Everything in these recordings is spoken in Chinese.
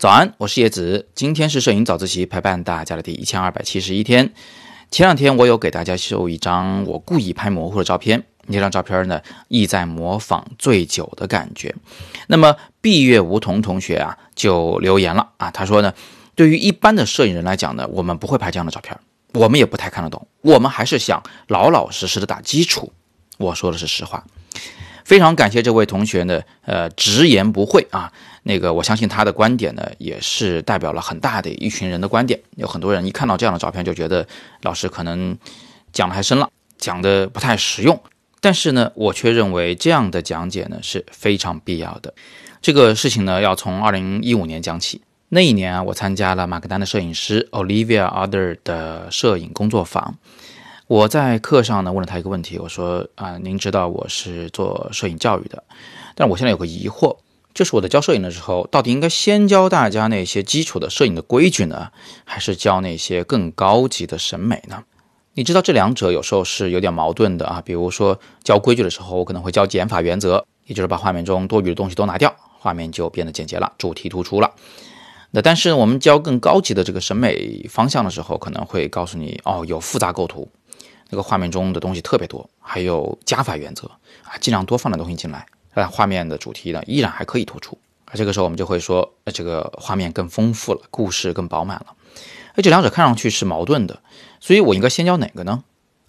早安，我是叶子。今天是摄影早自习陪伴大家的第一千二百七十一天。前两天我有给大家秀一张我故意拍模糊的照片，那张照片呢意在模仿醉酒的感觉。那么闭月梧桐同学啊就留言了啊，他说呢，对于一般的摄影人来讲呢，我们不会拍这样的照片，我们也不太看得懂，我们还是想老老实实的打基础。我说的是实话。非常感谢这位同学呢，呃，直言不讳啊。那个，我相信他的观点呢，也是代表了很大的一群人的观点。有很多人一看到这样的照片，就觉得老师可能讲的太深了，讲的不太实用。但是呢，我却认为这样的讲解呢是非常必要的。这个事情呢，要从二零一五年讲起。那一年啊，我参加了马格丹的摄影师 Olivia Other 的摄影工作坊。我在课上呢问了他一个问题，我说啊，您知道我是做摄影教育的，但我现在有个疑惑，就是我在教摄影的时候，到底应该先教大家那些基础的摄影的规矩呢，还是教那些更高级的审美呢？你知道这两者有时候是有点矛盾的啊。比如说教规矩的时候，我可能会教减法原则，也就是把画面中多余的东西都拿掉，画面就变得简洁了，主题突出了。那但是我们教更高级的这个审美方向的时候，可能会告诉你哦，有复杂构图。那个画面中的东西特别多，还有加法原则啊，尽量多放点东西进来，让画面的主题呢依然还可以突出。啊这个时候我们就会说，呃，这个画面更丰富了，故事更饱满了。而这两者看上去是矛盾的，所以我应该先教哪个呢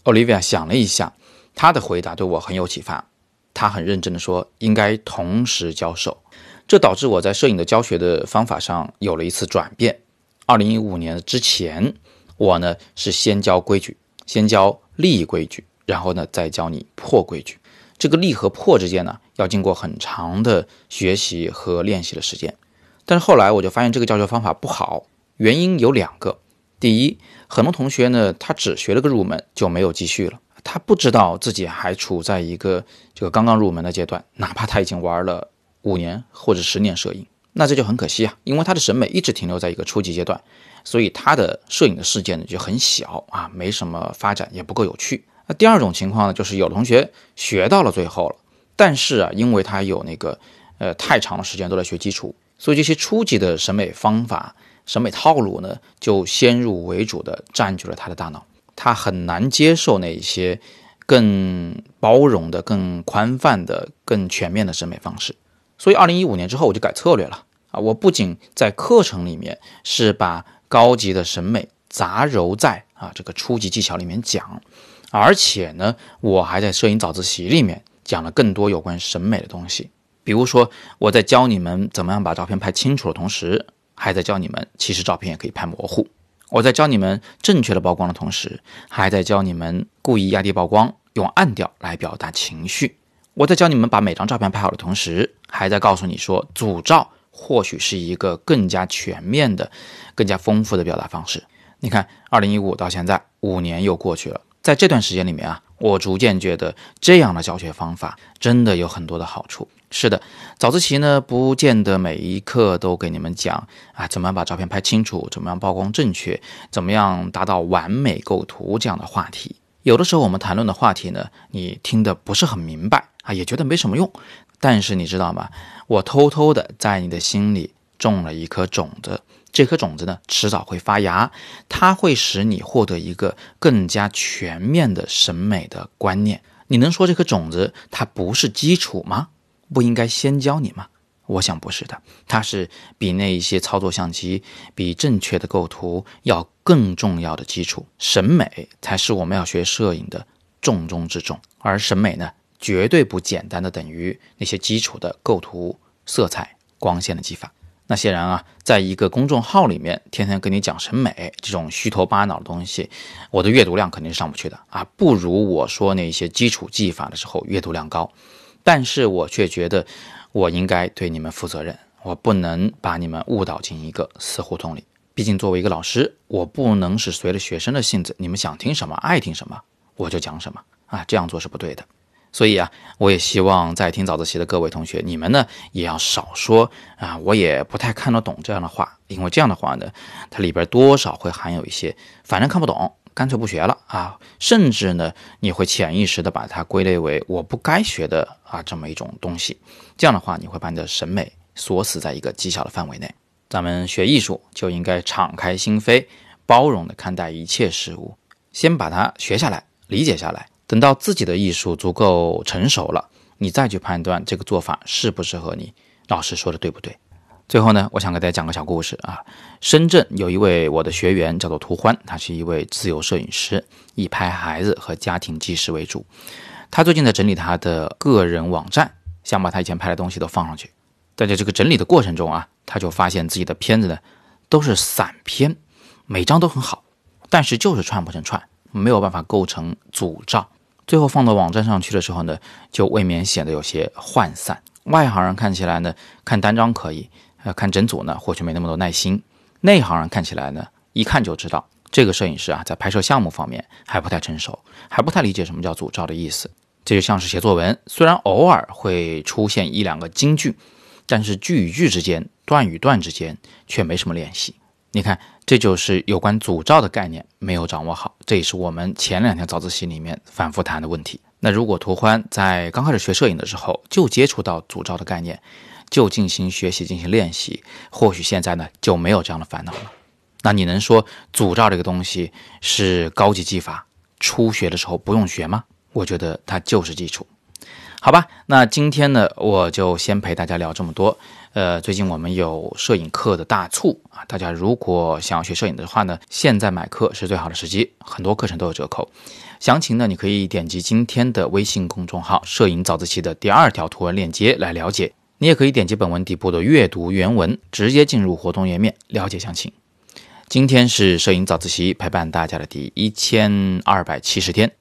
？Olivia 想了一下，他的回答对我很有启发。他很认真的说，应该同时教授。这导致我在摄影的教学的方法上有了一次转变。二零一五年之前，我呢是先教规矩，先教。立规矩，然后呢，再教你破规矩。这个立和破之间呢，要经过很长的学习和练习的时间。但是后来我就发现这个教学方法不好，原因有两个。第一，很多同学呢，他只学了个入门就没有继续了，他不知道自己还处在一个这个刚刚入门的阶段，哪怕他已经玩了五年或者十年摄影，那这就很可惜啊，因为他的审美一直停留在一个初级阶段。所以他的摄影的世界呢就很小啊，没什么发展，也不够有趣。那第二种情况呢，就是有同学学到了最后了，但是啊，因为他有那个呃太长的时间都在学基础，所以这些初级的审美方法、审美套路呢，就先入为主的占据了他的大脑，他很难接受那一些更包容的、更宽泛的、更全面的审美方式。所以二零一五年之后，我就改策略了啊，我不仅在课程里面是把高级的审美杂糅在啊这个初级技巧里面讲，而且呢，我还在摄影早自习里面讲了更多有关审美的东西。比如说，我在教你们怎么样把照片拍清楚的同时，还在教你们其实照片也可以拍模糊。我在教你们正确的曝光的同时，还在教你们故意压低曝光，用暗调来表达情绪。我在教你们把每张照片拍好的同时，还在告诉你说组照。或许是一个更加全面的、更加丰富的表达方式。你看，二零一五到现在五年又过去了，在这段时间里面啊，我逐渐觉得这样的教学方法真的有很多的好处。是的，早自习呢，不见得每一课都给你们讲啊，怎么样把照片拍清楚，怎么样曝光正确，怎么样达到完美构图这样的话题。有的时候我们谈论的话题呢，你听得不是很明白也觉得没什么用。但是你知道吗？我偷偷的在你的心里种了一颗种子，这颗种子呢，迟早会发芽，它会使你获得一个更加全面的审美的观念。你能说这颗种子它不是基础吗？不应该先教你吗？我想不是的，它是比那一些操作相机、比正确的构图要更重要的基础。审美才是我们要学摄影的重中之重，而审美呢？绝对不简单的等于那些基础的构图、色彩、光线的技法。那些人啊，在一个公众号里面天天跟你讲审美这种虚头巴脑的东西，我的阅读量肯定是上不去的啊，不如我说那些基础技法的时候阅读量高。但是我却觉得我应该对你们负责任，我不能把你们误导进一个死胡同里。毕竟作为一个老师，我不能是随着学生的性子，你们想听什么、爱听什么我就讲什么啊，这样做是不对的。所以啊，我也希望在听早自习的各位同学，你们呢也要少说啊，我也不太看得懂这样的话，因为这样的话呢，它里边多少会含有一些，反正看不懂，干脆不学了啊，甚至呢，你会潜意识的把它归类为我不该学的啊这么一种东西，这样的话，你会把你的审美锁死在一个极小的范围内。咱们学艺术就应该敞开心扉，包容的看待一切事物，先把它学下来，理解下来。等到自己的艺术足够成熟了，你再去判断这个做法适不适合你。老师说的对不对？最后呢，我想给大家讲个小故事啊。深圳有一位我的学员叫做涂欢，他是一位自由摄影师，以拍孩子和家庭纪实为主。他最近在整理他的个人网站，想把他以前拍的东西都放上去。但在这个整理的过程中啊，他就发现自己的片子呢都是散片，每张都很好，但是就是串不成串，没有办法构成组照。最后放到网站上去的时候呢，就未免显得有些涣散。外行人看起来呢，看单张可以，呃，看整组呢或许没那么多耐心。内行人看起来呢，一看就知道这个摄影师啊，在拍摄项目方面还不太成熟，还不太理解什么叫组照的意思。这就像是写作文，虽然偶尔会出现一两个金句。但是句与句之间、段与段之间却没什么联系。你看，这就是有关组照的概念没有掌握好，这也是我们前两天早自习里面反复谈的问题。那如果涂欢在刚开始学摄影的时候就接触到组照的概念，就进行学习、进行练习，或许现在呢就没有这样的烦恼了。那你能说组照这个东西是高级技法，初学的时候不用学吗？我觉得它就是基础。好吧，那今天呢，我就先陪大家聊这么多。呃，最近我们有摄影课的大促啊，大家如果想要学摄影的话呢，现在买课是最好的时机，很多课程都有折扣。详情呢，你可以点击今天的微信公众号“摄影早自习”的第二条图文链接来了解。你也可以点击本文底部的阅读原文，直接进入活动页面了解详情。今天是摄影早自习陪伴大家的第一千二百七十天，